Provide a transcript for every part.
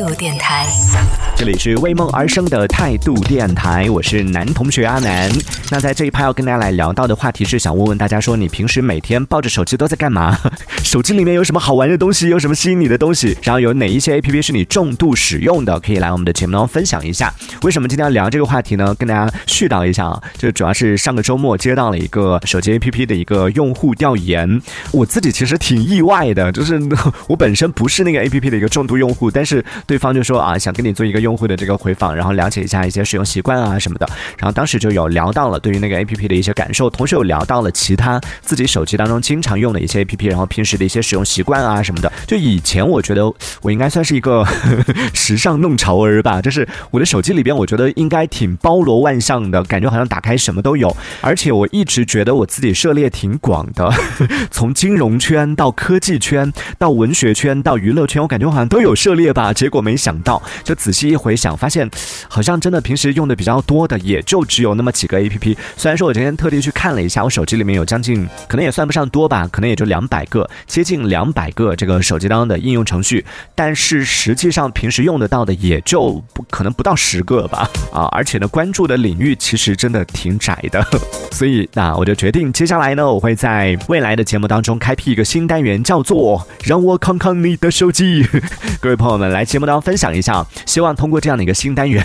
度电台，这里是为梦而生的态度电台，我是男同学阿南。那在这一趴要跟大家来聊到的话题是，想问问大家说，你平时每天抱着手机都在干嘛？手机里面有什么好玩的东西？有什么吸引你的东西？然后有哪一些 A P P 是你重度使用的？可以来我们的节目当中分享一下。为什么今天要聊这个话题呢？跟大家絮叨一下啊，就主要是上个周末接到了一个手机 A P P 的一个用户调研，我自己其实挺意外的，就是 我本身不是那个 A P P 的一个重度用户，但是对方就说啊，想跟你做一个用户的这个回访，然后了解一下一些使用习惯啊什么的。然后当时就有聊到了对于那个 A P P 的一些感受，同时有聊到了其他自己手机当中经常用的一些 A P P，然后平时的一些使用习惯啊什么的。就以前我觉得我应该算是一个时尚弄潮儿吧，就是我的手机里边，我觉得应该挺包罗万象的，感觉好像打开什么都有。而且我一直觉得我自己涉猎挺广的，从金融圈到科技圈到文学圈到娱乐圈，我感觉好像都有涉猎吧。结果没想到，就仔细一回想，发现好像真的平时用的比较多的，也就只有那么几个 A P P。虽然说我今天特地去看了一下，我手机里面有将近，可能也算不上多吧，可能也就两百个，接近两百个这个手机当中的应用程序，但是实际上平时用得到的也就不可能不到十个吧。啊，而且呢，关注的领域其实真的挺窄的。所以那我就决定，接下来呢，我会在未来的节目当中开辟一个新单元，叫做“让我看看你的手机”。各位朋友们，来节目当中分享一下，希望通过这样的一个新单元，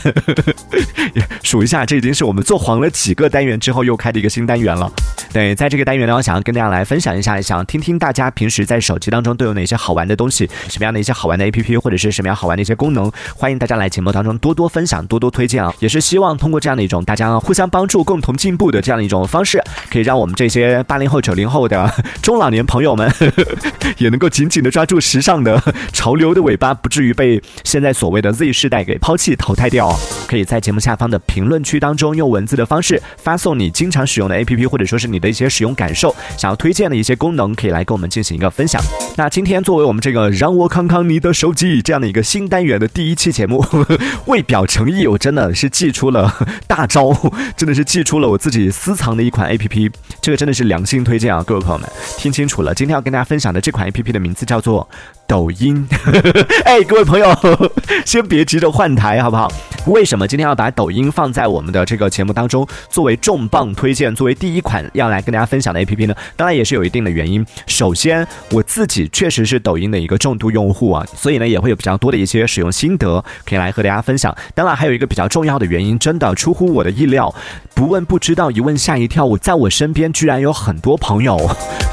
数一下，这已经是我们做黄了几个单元之后又开的一个新单元了。对，在这个单元呢，我想要跟大家来分享一下，想听听大家平时在手机当中都有哪些好玩的东西，什么样的一些好玩的 APP，或者是什么样好玩的一些功能，欢迎大家来节目当中多多分享，多多推荐啊！也是希望通过这样的一种大家互相帮助、共同进步的这样的一种方式，可以让我们这些八零后、九零后的中老年朋友们，也能够紧紧的抓住时尚的潮流的尾巴，不至于被现在所谓的 Z 世代给抛弃淘汰掉。可以在节目下方的评论区当中用文字的方式发送你经常使用的 APP，或者说是你的一些使用感受，想要推荐的一些功能，可以来跟我们进行一个分享。那今天作为我们这个让我看看你的手机这样的一个新单元的第一期节目，为表诚意，我真的是寄出了大招，真的是寄出了我自己私藏的一款 APP，这个真的是良心推荐啊！各位朋友们，听清楚了，今天要跟大家分享的这款 APP 的名字叫做抖音。哎，各位朋友，先别急着换台，好不好？为什么今天要把抖音放在我们的这个节目当中，作为重磅推荐，作为第一款要来跟大家分享的 APP 呢？当然也是有一定的原因。首先，我自己确实是抖音的一个重度用户啊，所以呢也会有比较多的一些使用心得可以来和大家分享。当然，还有一个比较重要的原因，真的出乎我的意料，不问不知道，一问吓一跳。我在我身边居然有很多朋友，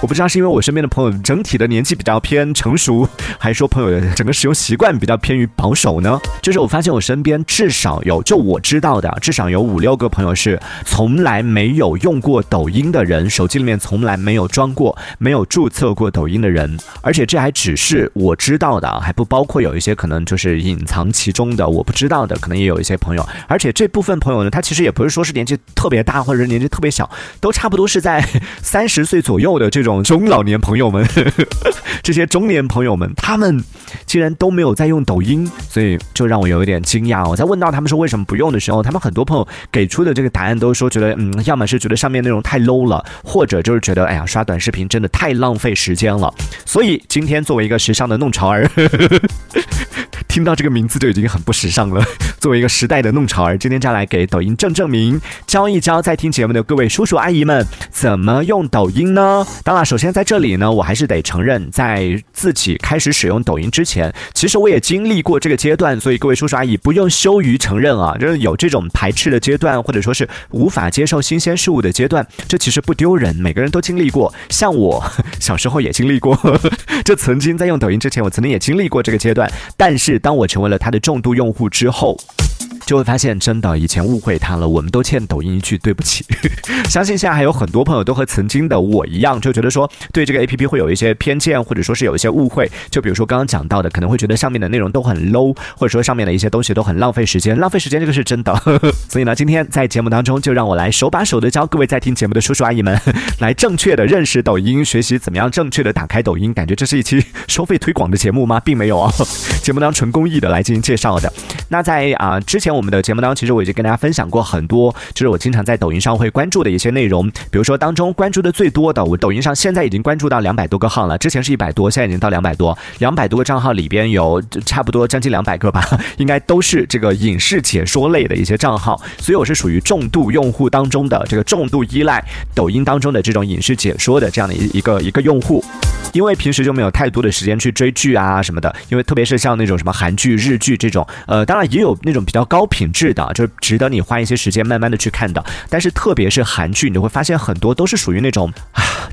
我不知道是因为我身边的朋友整体的年纪比较偏成熟，还是说朋友的整个使用习惯比较偏于保守呢？就是我发现我身边至少有，就我知道的，至少有五六个朋友是从来没有用过抖音的人，手机里面从来没有装过、没有注册过抖音的人，而且这还只是我知道的，还不包括有一些可能就是隐藏其中的我不知道的，可能也有一些朋友。而且这部分朋友呢，他其实也不是说是年纪特别大，或者是年纪特别小，都差不多是在三十岁左右的这种中老年朋友们，这些中年朋友们，他们竟然都没有在用抖音，所以就让我有一点惊讶。我在问到他们说为什么不用的时候，他们很多朋友给出的这个答案都是说觉得，嗯，要么是觉得上面内容太 low 了，或者就是觉得，哎呀，刷短视频真的太浪费时间了。所以今天作为一个时尚的弄潮儿。听到这个名字就已经很不时尚了。作为一个时代的弄潮儿，今天就来给抖音正正名，教一教在听节目的各位叔叔阿姨们怎么用抖音呢？当然，首先在这里呢，我还是得承认，在自己开始使用抖音之前，其实我也经历过这个阶段。所以各位叔叔阿姨不用羞于承认啊，就是有这种排斥的阶段，或者说是无法接受新鲜事物的阶段，这其实不丢人，每个人都经历过。像我 小时候也经历过，就曾经在用抖音之前，我曾经也经历过这个阶段，但是。当我成为了它的重度用户之后。就会发现，真的以前误会他了，我们都欠抖音一句对不起。相信现在还有很多朋友都和曾经的我一样，就觉得说对这个 A P P 会有一些偏见，或者说是有一些误会。就比如说刚刚讲到的，可能会觉得上面的内容都很 low，或者说上面的一些东西都很浪费时间。浪费时间这个是真的。所以呢，今天在节目当中，就让我来手把手的教各位在听节目的叔叔阿姨们，来正确的认识抖音，学习怎么样正确的打开抖音。感觉这是一期收费推广的节目吗？并没有啊，节目当中纯公益的来进行介绍的。那在啊之前我们的节目当中，其实我已经跟大家分享过很多，就是我经常在抖音上会关注的一些内容。比如说当中关注的最多的，我抖音上现在已经关注到两百多个号了，之前是一百多，现在已经到两百多。两百多个账号里边有差不多将近两百个吧，应该都是这个影视解说类的一些账号，所以我是属于重度用户当中的这个重度依赖抖音当中的这种影视解说的这样的一一个一个用户。因为平时就没有太多的时间去追剧啊什么的，因为特别是像那种什么韩剧、日剧这种，呃，当然也有那这种比较高品质的，就是值得你花一些时间慢慢的去看的。但是特别是韩剧，你就会发现很多都是属于那种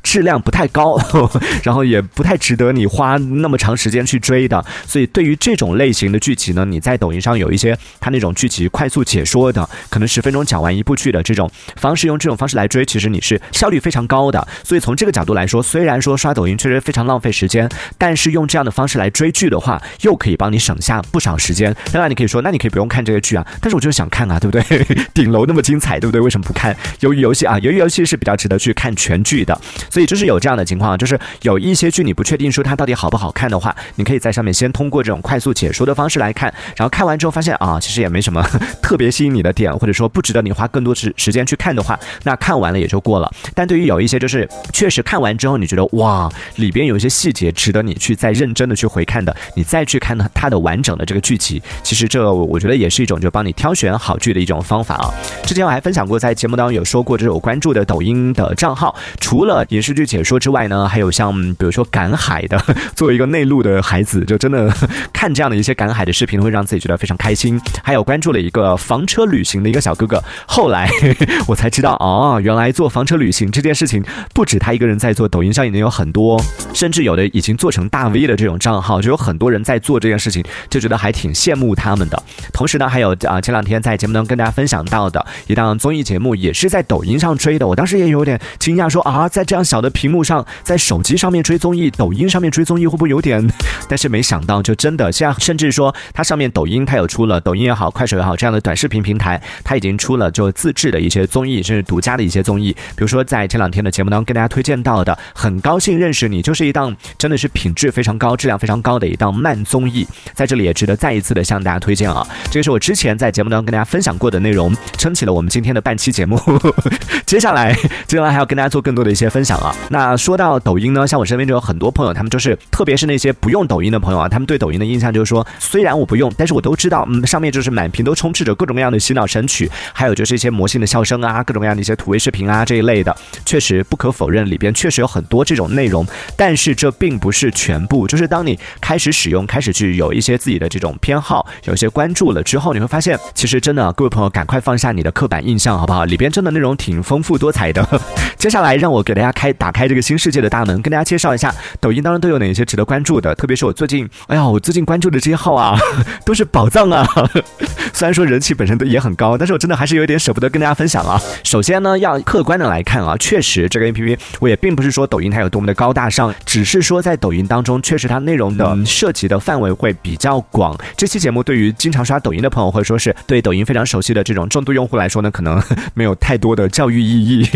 质量不太高，然后也不太值得你花那么长时间去追的。所以对于这种类型的剧集呢，你在抖音上有一些它那种剧集快速解说的，可能十分钟讲完一部剧的这种方式，用这种方式来追，其实你是效率非常高的。所以从这个角度来说，虽然说刷抖音确实。非常浪费时间，但是用这样的方式来追剧的话，又可以帮你省下不少时间。当然，你可以说，那你可以不用看这个剧啊，但是我就是想看啊，对不对？顶楼那么精彩，对不对？为什么不看？鱿鱼游戏啊，鱿鱼游戏是比较值得去看全剧的。所以所以就是有这样的情况，就是有一些剧你不确定说它到底好不好看的话，你可以在上面先通过这种快速解说的方式来看，然后看完之后发现啊，其实也没什么特别吸引你的点，或者说不值得你花更多时时间去看的话，那看完了也就过了。但对于有一些就是确实看完之后你觉得哇里边。有一些细节值得你去再认真的去回看的，你再去看它的完整的这个剧集，其实这我觉得也是一种就帮你挑选好剧的一种方法啊。之前我还分享过，在节目当中有说过，就是我关注的抖音的账号，除了影视剧解说之外呢，还有像比如说赶海的，作为一个内陆的孩子，就真的看这样的一些赶海的视频，会让自己觉得非常开心。还有关注了一个房车旅行的一个小哥哥，后来 我才知道，哦，原来做房车旅行这件事情不止他一个人在做，抖音上已经有很多。甚至有的已经做成大 V 的这种账号，就有很多人在做这件事情，就觉得还挺羡慕他们的。同时呢，还有啊，前两天在节目当中跟大家分享到的一档综艺节目，也是在抖音上追的。我当时也有点惊讶，说啊，在这样小的屏幕上，在手机上面追综艺，抖音上面追综艺会不会有点？但是没想到，就真的现在，甚至说它上面抖音它有出了，抖音也好，快手也好，这样的短视频平台，它已经出了就自制的一些综艺，甚至独家的一些综艺。比如说在前两天的节目当中跟大家推荐到的，很高兴认识你，就。是一档真的是品质非常高、质量非常高的一档慢综艺，在这里也值得再一次的向大家推荐啊！这个是我之前在节目当中跟大家分享过的内容，撑起了我们今天的半期节目。接下来，接下来还要跟大家做更多的一些分享啊！那说到抖音呢，像我身边就有很多朋友，他们就是，特别是那些不用抖音的朋友啊，他们对抖音的印象就是说，虽然我不用，但是我都知道，嗯，上面就是满屏都充斥着各种各样的洗脑神曲，还有就是一些魔性的笑声啊，各种各样的一些土味视频啊这一类的，确实不可否认，里边确实有很多这种内容，但。是这并不是全部，就是当你开始使用，开始去有一些自己的这种偏好，有一些关注了之后，你会发现，其实真的，各位朋友，赶快放下你的刻板印象，好不好？里边真的内容挺丰富多彩的。接下来让我给大家开打开这个新世界的大门，跟大家介绍一下抖音当中都有哪些值得关注的，特别是我最近，哎呀，我最近关注的这些号啊，都是宝藏啊。虽然说人气本身都也很高，但是我真的还是有点舍不得跟大家分享啊。首先呢，要客观的来看啊，确实这个 A P P 我也并不是说抖音它有多么的高大上。只是说，在抖音当中，确实它内容的涉及的范围会比较广。这期节目对于经常刷抖音的朋友，或者说是对抖音非常熟悉的这种重度用户来说呢，可能 没有太多的教育意义。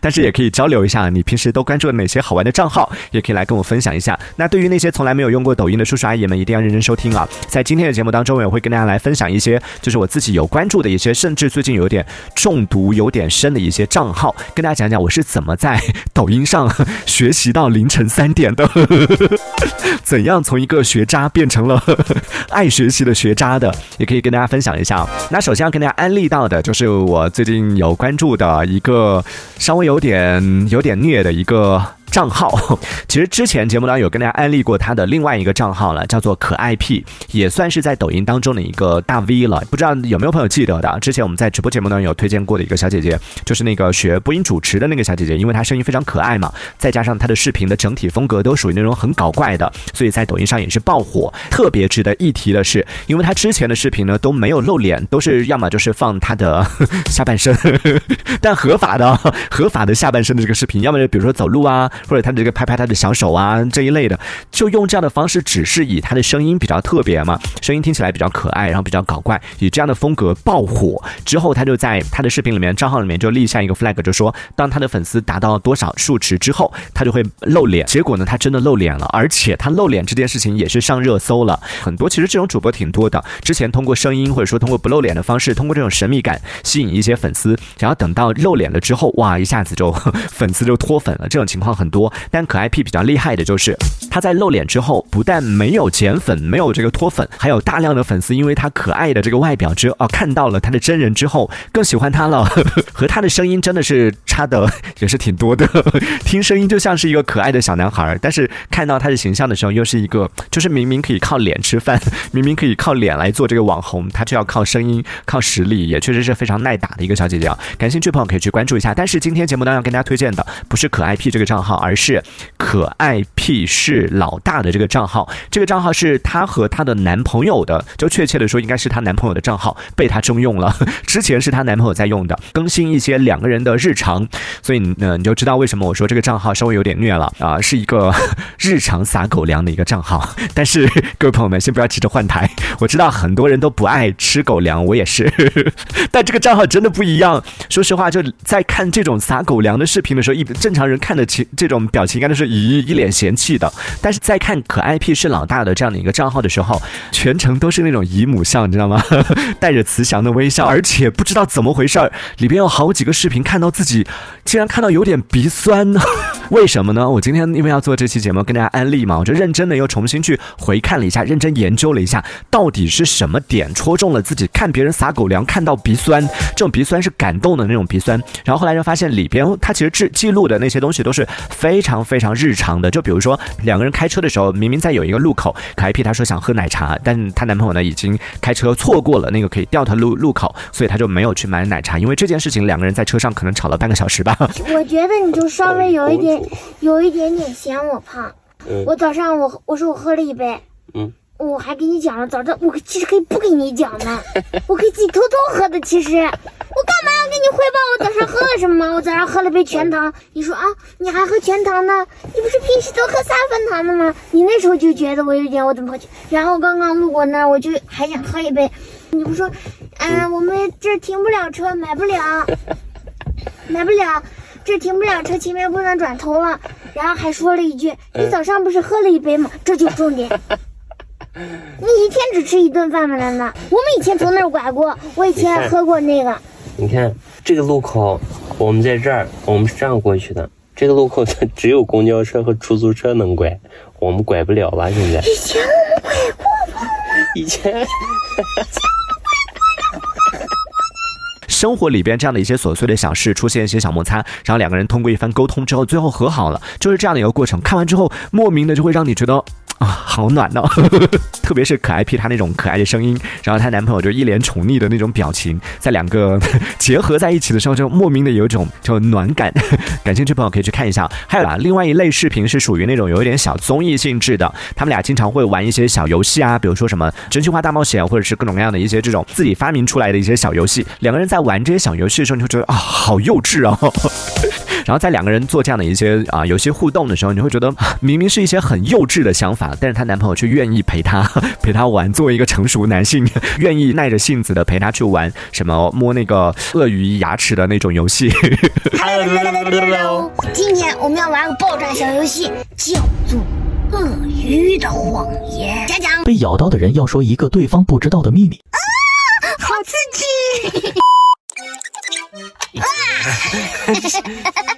但是也可以交流一下，你平时都关注了哪些好玩的账号，也可以来跟我分享一下。那对于那些从来没有用过抖音的叔叔阿姨们，一定要认真收听啊！在今天的节目当中，我也会跟大家来分享一些，就是我自己有关注的一些，甚至最近有点中毒有点深的一些账号，跟大家讲讲我是怎么在 抖音上 学习到凌晨三点的，怎样从一个学渣变成了爱学习的学渣的，也可以跟大家分享一下。那首先要跟大家安利到的就是我最近有关注的一个稍微。有点有点虐的一个。账号 其实之前节目当中有跟大家安利过他的另外一个账号了，叫做可爱 P，也算是在抖音当中的一个大 V 了。不知道有没有朋友记得的？之前我们在直播节目当中有推荐过的一个小姐姐，就是那个学播音主持的那个小姐姐，因为她声音非常可爱嘛，再加上她的视频的整体风格都属于那种很搞怪的，所以在抖音上也是爆火。特别值得一提的是，因为她之前的视频呢都没有露脸，都是要么就是放她的 下半身，但合法的合法的下半身的这个视频，要么就比如说走路啊。或者他这个拍拍他的小手啊这一类的，就用这样的方式，只是以他的声音比较特别嘛，声音听起来比较可爱，然后比较搞怪，以这样的风格爆火之后，他就在他的视频里面账号里面就立下一个 flag，就说当他的粉丝达到多少数值之后，他就会露脸。结果呢，他真的露脸了，而且他露脸这件事情也是上热搜了。很多其实这种主播挺多的，之前通过声音或者说通过不露脸的方式，通过这种神秘感吸引一些粉丝，然后等到露脸了之后，哇，一下子就 粉丝就脱粉了。这种情况很多，但可爱 P 比较厉害的就是他在露脸之后，不但没有减粉，没有这个脱粉，还有大量的粉丝因为他可爱的这个外表之哦看到了他的真人之后更喜欢他了，呵 呵和他的声音真的是差的也是挺多的。听声音就像是一个可爱的小男孩，但是看到他的形象的时候，又是一个就是明明可以靠脸吃饭，明明可以靠脸来做这个网红，他就要靠声音、靠实力，也确实是非常耐打的一个小姐姐啊。感兴趣朋友可以去关注一下。但是今天节目当中要跟大家推荐的不是可爱 P 这个账号，而是可爱 P 是老大的这个账号。这个账号是她和她的男朋友的，就确切的说应该是她男朋友的账号被她征用了。之前是她男朋友在用的，更新一些两个人的日常，所以呢你就知道为什么我说这个账号稍微有点虐了啊，是一个日常撒狗粮的一个账号。但是各位朋友们先不要急着换台，我知道很多人都不爱吃狗粮，我也是，但这个账号真的不一样。说实话，就在看这种撒狗粮的视频的时候，一正常人看的起这种表情应该都是咦一脸嫌弃的，但是在看可爱 P 是老大的这样的一个账号的时候，全程都是那种姨母笑，你知道吗？带着慈祥的微笑，而且不知道怎么回事儿，里边有好几个视频看到自己竟然看到有点鼻酸呢。为什么呢？我今天因为要做这期节目跟大家安利嘛，我就认真的又重新去回看了一下，认真研究了一下，到底是什么点戳中了自己，看别人撒狗粮看到鼻酸，这种鼻酸是感动的那种鼻酸。然后后来就发现里边他其实记记录的那些东西都是非常非常日常的，就比如说两个人开车的时候，明明在有一个路口，可爱 P 他说想喝奶茶，但她男朋友呢已经开车错过了那个可以掉头路路口，所以他就没有去买奶茶。因为这件事情，两个人在车上可能吵了半个小时吧。我觉得你就稍微有一点，有一点点嫌我胖。我早上我我说我喝了一杯，嗯，我还给你讲了，早上我其实可以不给你讲的，我可以自己偷偷喝的。其实我干嘛要跟你汇报我早上喝了什么？我早上喝了杯全糖。你说啊，你还喝全糖呢？你不是平时都喝三分糖的吗？你那时候就觉得我有点我怎么喝去？然后刚刚路过那儿，我就还想喝一杯。你不说，嗯、我们这儿停不了车，买不了，买不了。这停不了车，前面不能转头了。然后还说了一句：“你早上不是喝了一杯吗？”这就是重点。你一天只吃一顿饭吗？难道？我们以前从那儿拐过，我以前还喝过那个。你看这个路口，我们在这儿，我们是这样过去的。这个路口它只有公交车和出租车能拐，我们拐不了吧？现在以前我们拐过吗？以前生活里边这样的一些琐碎的小事出现一些小摩擦，然后两个人通过一番沟通之后，最后和好了，就是这样的一个过程。看完之后，莫名的就会让你觉得。啊，好暖哦！特别是可爱 P 她那种可爱的声音，然后她男朋友就一脸宠溺的那种表情，在两个 结合在一起的时候，就莫名的有一种就暖感。感兴趣朋友可以去看一下。还有啊，另外一类视频是属于那种有一点小综艺性质的，他们俩经常会玩一些小游戏啊，比如说什么真心话大冒险，或者是各种各样的一些这种自己发明出来的一些小游戏。两个人在玩这些小游戏的时候，你会觉得啊，好幼稚啊。然后在两个人做这样的一些啊游戏互动的时候，你会觉得明明是一些很幼稚的想法，但是她男朋友却愿意陪她 陪她玩。作为一个成熟男性，愿意耐着性子的陪她去玩什么摸那个鳄鱼牙齿的那种游戏。今天我们要玩个爆炸小游戏，叫做鳄鱼的谎言。讲讲，被咬到的人要说一个对方不知道的秘密啊。好刺激！哇！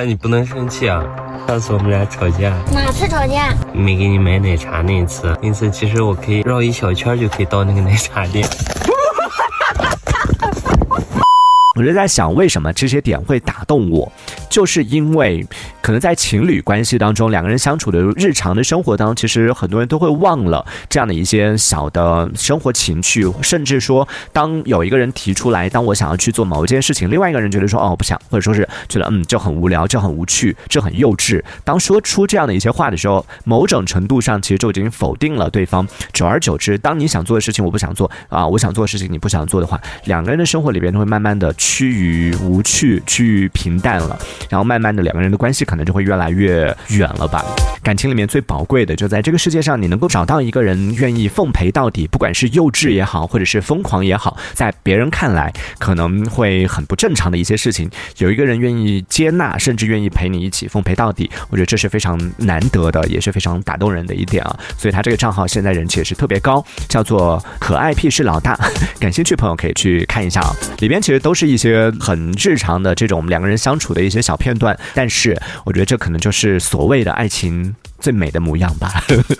啊！你不能生气啊！上次我们俩吵架，哪次吵架？没给你买奶茶那一次，那次其实我可以绕一小圈就可以到那个奶茶店。我就在想，为什么这些点会打动我？就是因为可能在情侣关系当中，两个人相处的日常的生活当中，其实很多人都会忘了这样的一些小的生活情趣，甚至说，当有一个人提出来，当我想要去做某一件事情，另外一个人觉得说哦不想，或者说是觉得嗯就很无聊，就很无趣，就很幼稚。当说出这样的一些话的时候，某种程度上其实就已经否定了对方。久而久之，当你想做的事情我不想做啊，我想做的事情你不想做的话，两个人的生活里边都会慢慢的趋于无趣，趋于平淡了，然后慢慢的两个人的关系可能就会越来越远了吧。感情里面最宝贵的就在这个世界上，你能够找到一个人愿意奉陪到底，不管是幼稚也好，或者是疯狂也好，在别人看来可能会很不正常的一些事情，有一个人愿意接纳，甚至愿意陪你一起奉陪到底，我觉得这是非常难得的，也是非常打动人的一点啊。所以他这个账号现在人气也是特别高，叫做可爱屁事老大，感兴趣朋友可以去看一下啊。里边其实都是一些很日常的这种两个人相处的一些小小片段，但是我觉得这可能就是所谓的爱情。最美的模样吧，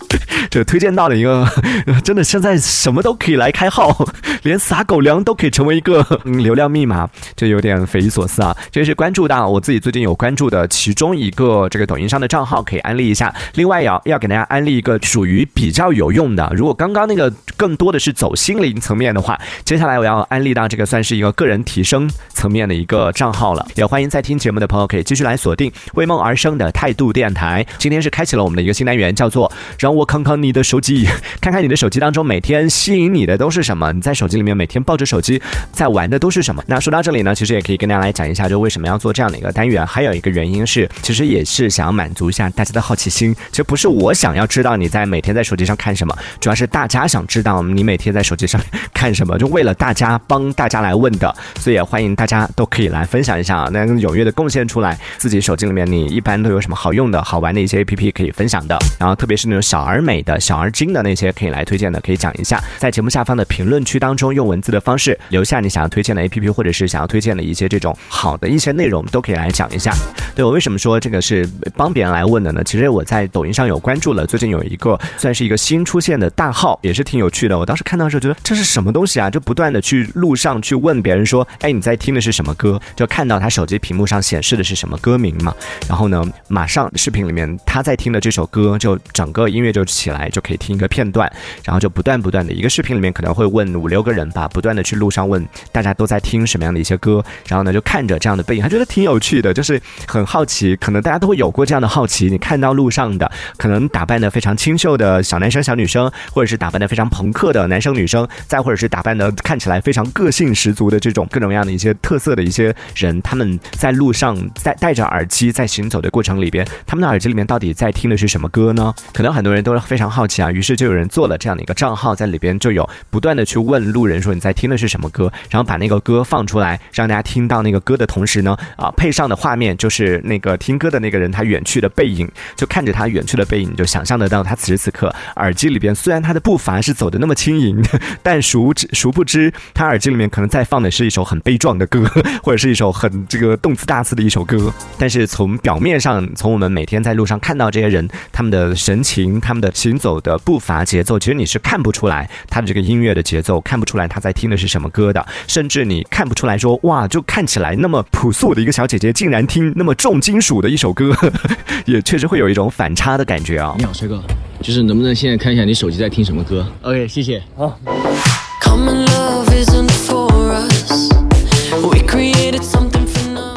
这推荐到了一个，真的现在什么都可以来开号，连撒狗粮都可以成为一个流量密码，就有点匪夷所思啊。这是关注到我自己最近有关注的其中一个这个抖音上的账号，可以安利一下。另外要要给大家安利一个属于比较有用的，如果刚刚那个更多的是走心灵层面的话，接下来我要安利到这个算是一个个人提升层面的一个账号了。也欢迎在听节目的朋友可以继续来锁定为梦而生的态度电台。今天是开启了我。我们的一个新单元叫做“让我看看你的手机，看看你的手机当中每天吸引你的都是什么？你在手机里面每天抱着手机在玩的都是什么？”那说到这里呢，其实也可以跟大家来讲一下，就为什么要做这样的一个单元。还有一个原因是，其实也是想要满足一下大家的好奇心。其实不是我想要知道你在每天在手机上看什么，主要是大家想知道你每天在手机上看什么，就为了大家帮大家来问的。所以也欢迎大家都可以来分享一下，那踊跃的贡献出来自己手机里面你一般都有什么好用的好玩的一些 APP 可以。分享的，然后特别是那种小而美的、小而精的那些，可以来推荐的，可以讲一下，在节目下方的评论区当中，用文字的方式留下你想要推荐的 APP，或者是想要推荐的一些这种好的一些内容，都可以来讲一下。对我为什么说这个是帮别人来问的呢？其实我在抖音上有关注了，最近有一个算是一个新出现的大号，也是挺有趣的。我当时看到的时候觉得这是什么东西啊？就不断的去路上去问别人说，哎，你在听的是什么歌？就看到他手机屏幕上显示的是什么歌名嘛？然后呢，马上视频里面他在听的这。这首歌就整个音乐就起来，就可以听一个片段，然后就不断不断的一个视频里面可能会问五六个人吧，不断的去路上问大家都在听什么样的一些歌，然后呢就看着这样的背影，他觉得挺有趣的，就是很好奇，可能大家都会有过这样的好奇，你看到路上的可能打扮的非常清秀的小男生小女生，或者是打扮的非常朋克的男生女生，再或者是打扮的看起来非常个性十足的这种各种各样的一些特色的一些人，他们在路上在戴着耳机在行走的过程里边，他们的耳机里面到底在听的。是什么歌呢？可能很多人都非常好奇啊，于是就有人做了这样的一个账号，在里边就有不断的去问路人说你在听的是什么歌，然后把那个歌放出来，让大家听到那个歌的同时呢，啊，配上的画面就是那个听歌的那个人他远去的背影，就看着他远去的背影，就想象得到他此时此刻耳机里边虽然他的步伐是走的那么轻盈，但殊知殊不知他耳机里面可能在放的是一首很悲壮的歌，或者是一首很这个动次大次的一首歌，但是从表面上，从我们每天在路上看到这些人。他们的神情，他们的行走的步伐节奏，其实你是看不出来他的这个音乐的节奏，看不出来他在听的是什么歌的，甚至你看不出来说哇，就看起来那么朴素的一个小姐姐，竟然听那么重金属的一首歌，也确实会有一种反差的感觉啊。你好，帅哥，就是能不能现在看一下你手机在听什么歌？OK，谢谢。好。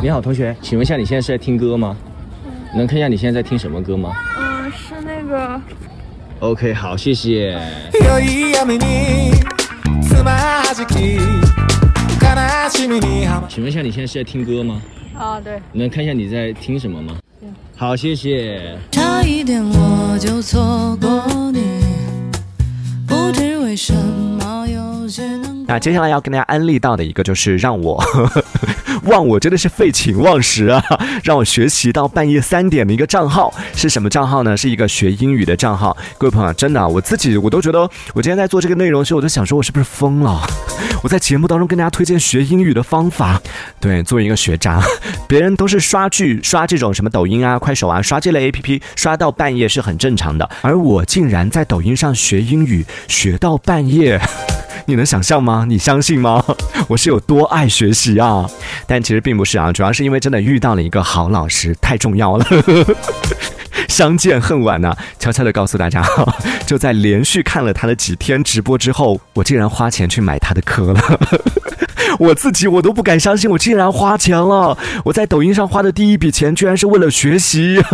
你好，同学，请问一下你现在是在听歌吗？能看一下你现在在听什么歌吗？嗯是那个，OK，好，谢谢。请问一下，你现在是在听歌吗？啊，对。能看一下你在听什么吗？好，谢谢。差一点我就错过你，不知为什么有些能。那接下来要跟大家安利到的一个就是让我。忘我真的是废寝忘食啊！让我学习到半夜三点的一个账号是什么账号呢？是一个学英语的账号。各位朋友，真的，我自己我都觉得，我今天在做这个内容的时候，我就想说，我是不是疯了？我在节目当中跟大家推荐学英语的方法，对，作为一个学渣，别人都是刷剧、刷这种什么抖音啊、快手啊，刷这类 A P P，刷到半夜是很正常的，而我竟然在抖音上学英语，学到半夜。你能想象吗？你相信吗？我是有多爱学习啊！但其实并不是啊，主要是因为真的遇到了一个好老师，太重要了。相见恨晚呐、悄悄的告诉大家，就在连续看了他的几天直播之后，我竟然花钱去买他的课了。我自己我都不敢相信，我竟然花钱了。我在抖音上花的第一笔钱，居然是为了学习。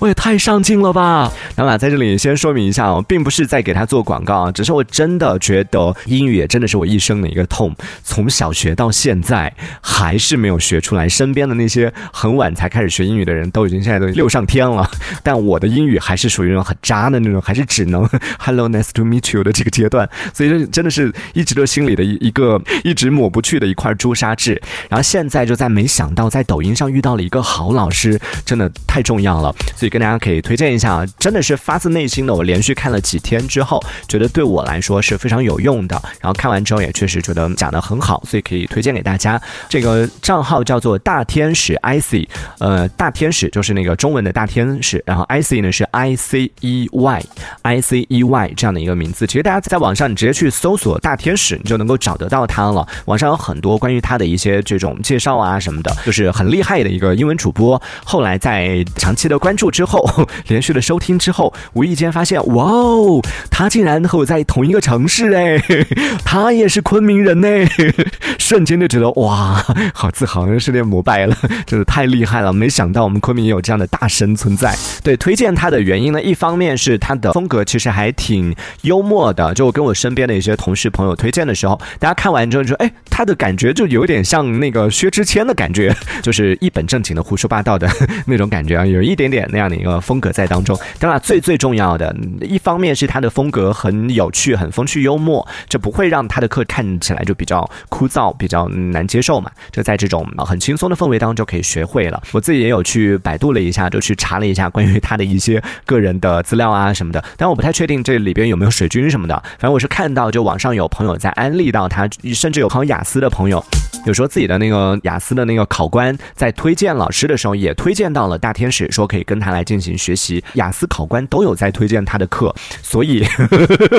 我也太上进了吧！当然，在这里先说明一下哦，并不是在给他做广告啊，只是我真的觉得英语也真的是我一生的一个痛，从小学到现在还是没有学出来。身边的那些很晚才开始学英语的人都已经现在都六上天了，但我的英语还是属于那种很渣的那种，还是只能 Hello, nice to meet you 的这个阶段，所以这真的是一直都心里的一一个一直抹不去的一块朱砂痣。然后现在就在没想到在抖音上遇到了一个好老师，真的太重要了。所以跟大家可以推荐一下啊，真的是发自内心的。我连续看了几天之后，觉得对我来说是非常有用的。然后看完之后也确实觉得讲得很好，所以可以推荐给大家。这个账号叫做大天使 icy，呃，大天使就是那个中文的大天使，然后 icy 呢是 i c e y i c e y 这样的一个名字。其实大家在网上你直接去搜索大天使，你就能够找得到他了。网上有很多关于他的一些这种介绍啊什么的，就是很厉害的一个英文主播。后来在长期的关注之后，连续的收听之后，无意间发现，哇哦，他竟然和我在同一个城市哎，他也是昆明人呢，瞬间就觉得哇，好自豪，是有点膜拜了，真的太厉害了！没想到我们昆明也有这样的大神存在。对，推荐他的原因呢，一方面是他的风格其实还挺幽默的，就跟我身边的一些同事朋友推荐的时候，大家看完之后你说，哎，他的感觉就有点像那个薛之谦的感觉，就是一本正经的胡说八道的 那种感觉啊，有一点点那样的一个风格在当中。当然，最最重要的一方面是他的风格很有趣、很风趣幽默，这不会让他的课看起来就比较枯燥、比较难接受嘛。就在这种很轻松的氛围当中就可以学会了。我自己也有去百度了一下，就去查了一下关于他的一些个人的资料啊什么的，但我不太确定这里边有没有水军什么的。反正我是看到，就网上有朋友在安利到他，甚至有考雅思的朋友。有说自己的那个雅思的那个考官在推荐老师的时候，也推荐到了大天使，说可以跟他来进行学习。雅思考官都有在推荐他的课，所以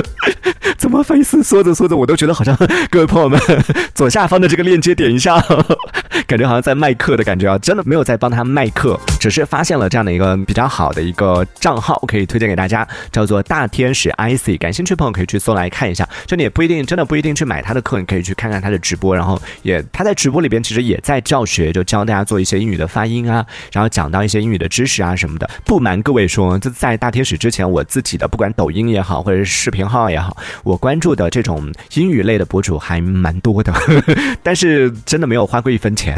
怎么翻译说着说着，我都觉得好像各位朋友们左下方的这个链接点一下，感觉好像在卖课的感觉啊！真的没有在帮他卖课，只是发现了这样的一个比较好的一个账号，可以推荐给大家，叫做大天使 ic。感兴趣朋友可以去搜来看一下。就你也不一定真的不一定去买他的课，你可以去看看他的直播，播然后也。他在直播里边其实也在教学，就教大家做一些英语的发音啊，然后讲到一些英语的知识啊什么的。不瞒各位说，就在大天使之前，我自己的不管抖音也好，或者是视频号也好，我关注的这种英语类的博主还蛮多的，但是真的没有花过一分钱。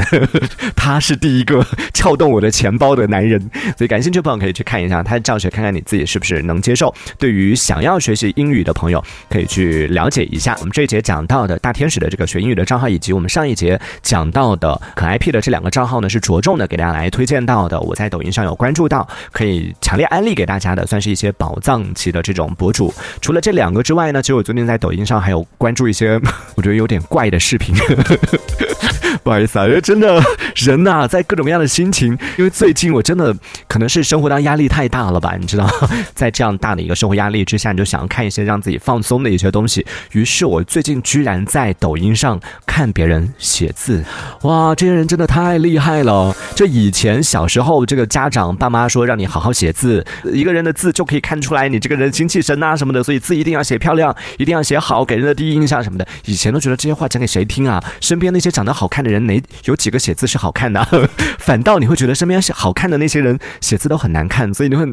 他是第一个撬动我的钱包的男人，所以感兴趣的朋友可以去看一下他的教学，看看你自己是不是能接受。对于想要学习英语的朋友，可以去了解一下我们这一节讲到的大天使的这个学英语的账号，以及我们上一节。讲到的可 IP 的这两个账号呢，是着重的给大家来推荐到的。我在抖音上有关注到，可以强烈安利给大家的，算是一些宝藏级的这种博主。除了这两个之外呢，其实我最近在抖音上还有关注一些我觉得有点怪的视频。不好意思啊，因为真的人呐、在各种各样的心情，因为最近我真的可能是生活当压力太大了吧，你知道，在这样大的一个生活压力之下，你就想要看一些让自己放松的一些东西。于是我最近居然在抖音上看别人写字，哇，这些人真的太厉害了！就以前小时候，这个家长爸妈说让你好好写字，一个人的字就可以看出来你这个人精气神啊什么的，所以字一定要写漂亮，一定要写好，给人的第一印象什么的。以前都觉得这些话讲给谁听啊？身边那些长得好看的人，哪有几个写字是好看的？反倒你会觉得身边是好看的那些人写字都很难看，所以你会，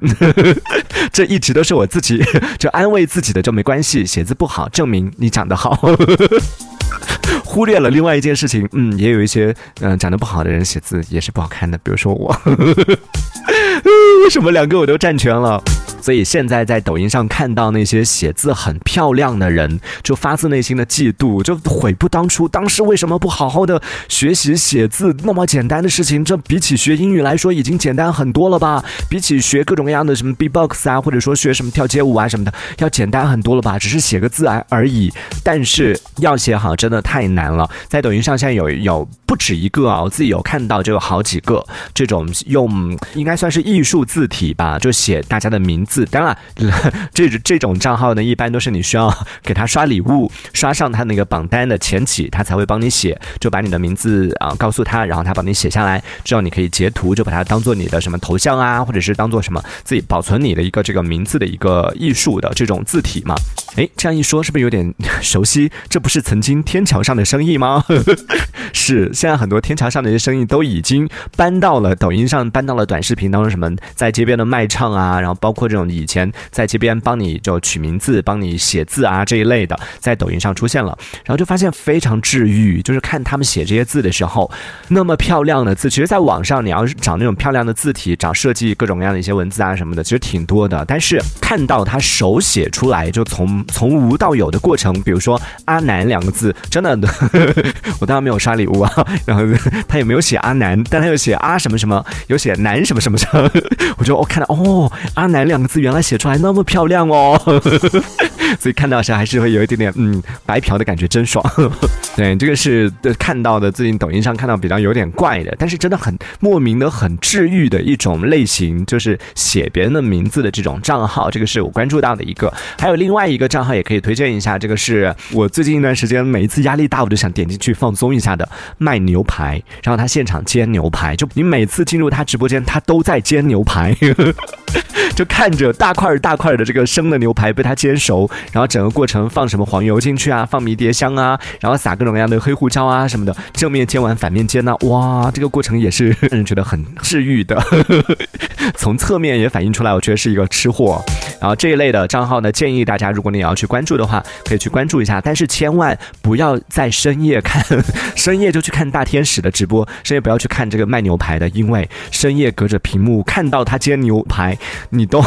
这一直都是我自己 就安慰自己的，就没关系，写字不好证明你长得好。忽略了另外一件事情，嗯，也有一些嗯、长得不好的人写字也是不好看的，比如说我，为什么两个我都占全了？所以现在在抖音上看到那些写字很漂亮的人，就发自内心的嫉妒，就悔不当初。当时为什么不好好的学习写字？那么简单的事情，这比起学英语来说已经简单很多了吧？比起学各种各样的什么 B-box 啊，或者说学什么跳街舞啊什么的，要简单很多了吧？只是写个字而而已。但是要写好真的太难了。在抖音上现在有有不止一个啊，我自己有看到就有好几个这种用应该算是艺术字体吧，就写大家的名字。当然，这这种账号呢，一般都是你需要给他刷礼物，刷上他那个榜单的前几，他才会帮你写，就把你的名字啊告诉他，然后他帮你写下来，之后你可以截图，就把它当做你的什么头像啊，或者是当做什么自己保存你的一个这个名字的一个艺术的这种字体嘛。哎，这样一说是不是有点 熟悉？这不是曾经天桥上的生意吗？是，现在很多天桥上的一些生意都已经搬到了抖音上，搬到了短视频当中，什么在街边的卖唱啊，然后包括这种以前在街边帮你就取名字、帮你写字啊这一类的，在抖音上出现了，然后就发现非常治愈，就是看他们写这些字的时候，那么漂亮的字，其实在网上你要是找那种漂亮的字体，找设计各种各样的一些文字啊什么的，其实挺多的，但是看到他手写出来，就从从无到有的过程，比如说“阿南”两个字，真的，我当然没有刷礼物啊。然后他也没有写阿南，但他又写阿什么什么，有写南什么什么什么。我就哦看到哦，阿南两个字原来写出来那么漂亮哦。呵 呵 所以看到时候还是会有一点点嗯白嫖的感觉，真爽。对，这个是看到的，最近抖音上看到比较有点怪的，但是真的很莫名的很治愈的一种类型，就是写别人的名字的这种账号。这个是我关注到的一个，还有另外一个账号也可以推荐一下。这个是我最近一段时间每一次压力大，我就想点进去放松一下的，卖牛排，然后他现场煎牛排，就你每次进入他直播间，他都在煎牛排。就看着大块大块的这个生的牛排被他煎熟，然后整个过程放什么黄油进去啊，放迷迭香啊，然后撒各种各样的黑胡椒啊什么的，正面煎完反面煎呢，哇，这个过程也是 让人觉得很治愈的。从侧面也反映出来，我觉得是一个吃货。然后这一类的账号呢，建议大家如果你也要去关注的话，可以去关注一下，但是千万不要在深夜看，深夜就去看大天使的直播，深夜不要去看这个卖牛排的，因为深夜隔着屏幕看到他煎牛排。你都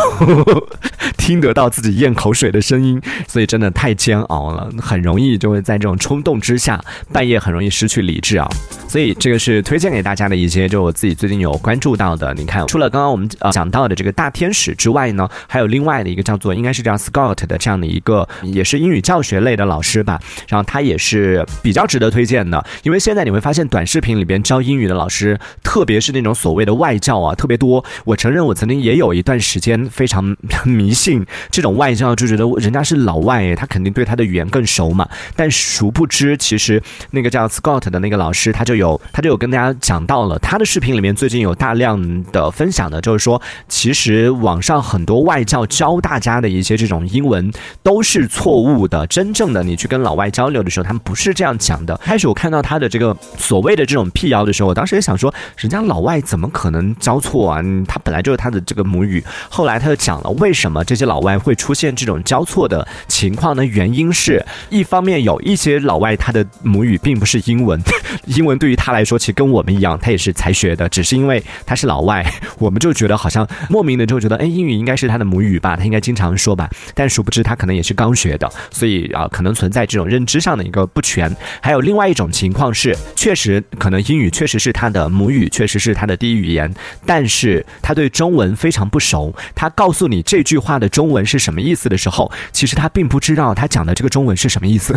听得到自己咽口水的声音，所以真的太煎熬了，很容易就会在这种冲动之下，半夜很容易失去理智啊。所以这个是推荐给大家的一些，就我自己最近有关注到的。你看，除了刚刚我们呃讲到的这个大天使之外呢，还有另外的一个叫做应该是叫 Scott 的这样的一个，也是英语教学类的老师吧。然后他也是比较值得推荐的，因为现在你会发现短视频里边教英语的老师，特别是那种所谓的外教啊，特别多。我承认我曾经也有一段时间非常 迷信这种外教，就觉得人家是是老外，他肯定对他的语言更熟嘛。但殊不知，其实那个叫 Scott 的那个老师，他就有。他就有跟大家讲到了，他的视频里面最近有大量的分享的，就是说，其实网上很多外教教大家的一些这种英文都是错误的。真正的你去跟老外交流的时候，他们不是这样讲的。开始我看到他的这个所谓的这种辟谣的时候，我当时也想说，人家老外怎么可能教错啊？他本来就是他的这个母语。后来他又讲了为什么这些老外会出现这种交错的情况呢？原因是一方面有一些老外他的母语并不是英文，英文对于他来说，其实跟我们一样，他也是才学的，只是因为他是老外，我们就觉得好像莫名的就觉得，哎，英语应该是他的母语吧，他应该经常说吧。但殊不知他可能也是刚学的，所以啊，可能存在这种认知上的一个不全。还有另外一种情况是，确实可能英语确实是他的母语，确实是他的第一语言，但是他对中文非常不熟。他告诉你这句话的中文是什么意思的时候，其实他并不知道他讲的这个中文是什么意思。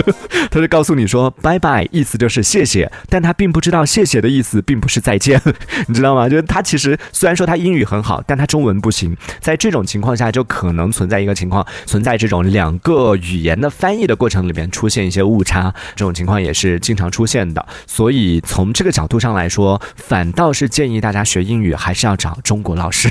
他就告诉你说拜拜，意思就是谢谢，但。他并不知道谢谢的意思，并不是再见，你知道吗？就是他其实虽然说他英语很好，但他中文不行。在这种情况下，就可能存在一个情况，存在这种两个语言的翻译的过程里边出现一些误差，这种情况也是经常出现的。所以从这个角度上来说，反倒是建议大家学英语还是要找中国老师。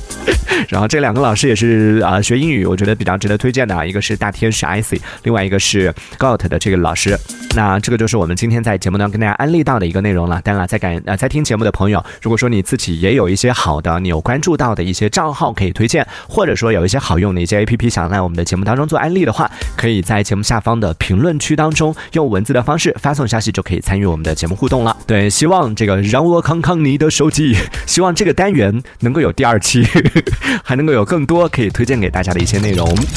然后这两个老师也是啊，学英语我觉得比较值得推荐的啊，一个是大天使 icy，另外一个是 got 的这个老师。那这个就是我们今天在节目当中跟大家。安利到的一个内容了。当然，在感呃在听节目的朋友，如果说你自己也有一些好的，你有关注到的一些账号可以推荐，或者说有一些好用的一些 A P P 想在我们的节目当中做安利的话，可以在节目下方的评论区当中用文字的方式发送消息，就可以参与我们的节目互动了。对，希望这个让我看看你的手机，希望这个单元能够有第二期，还能够有更多可以推荐给大家的一些内容。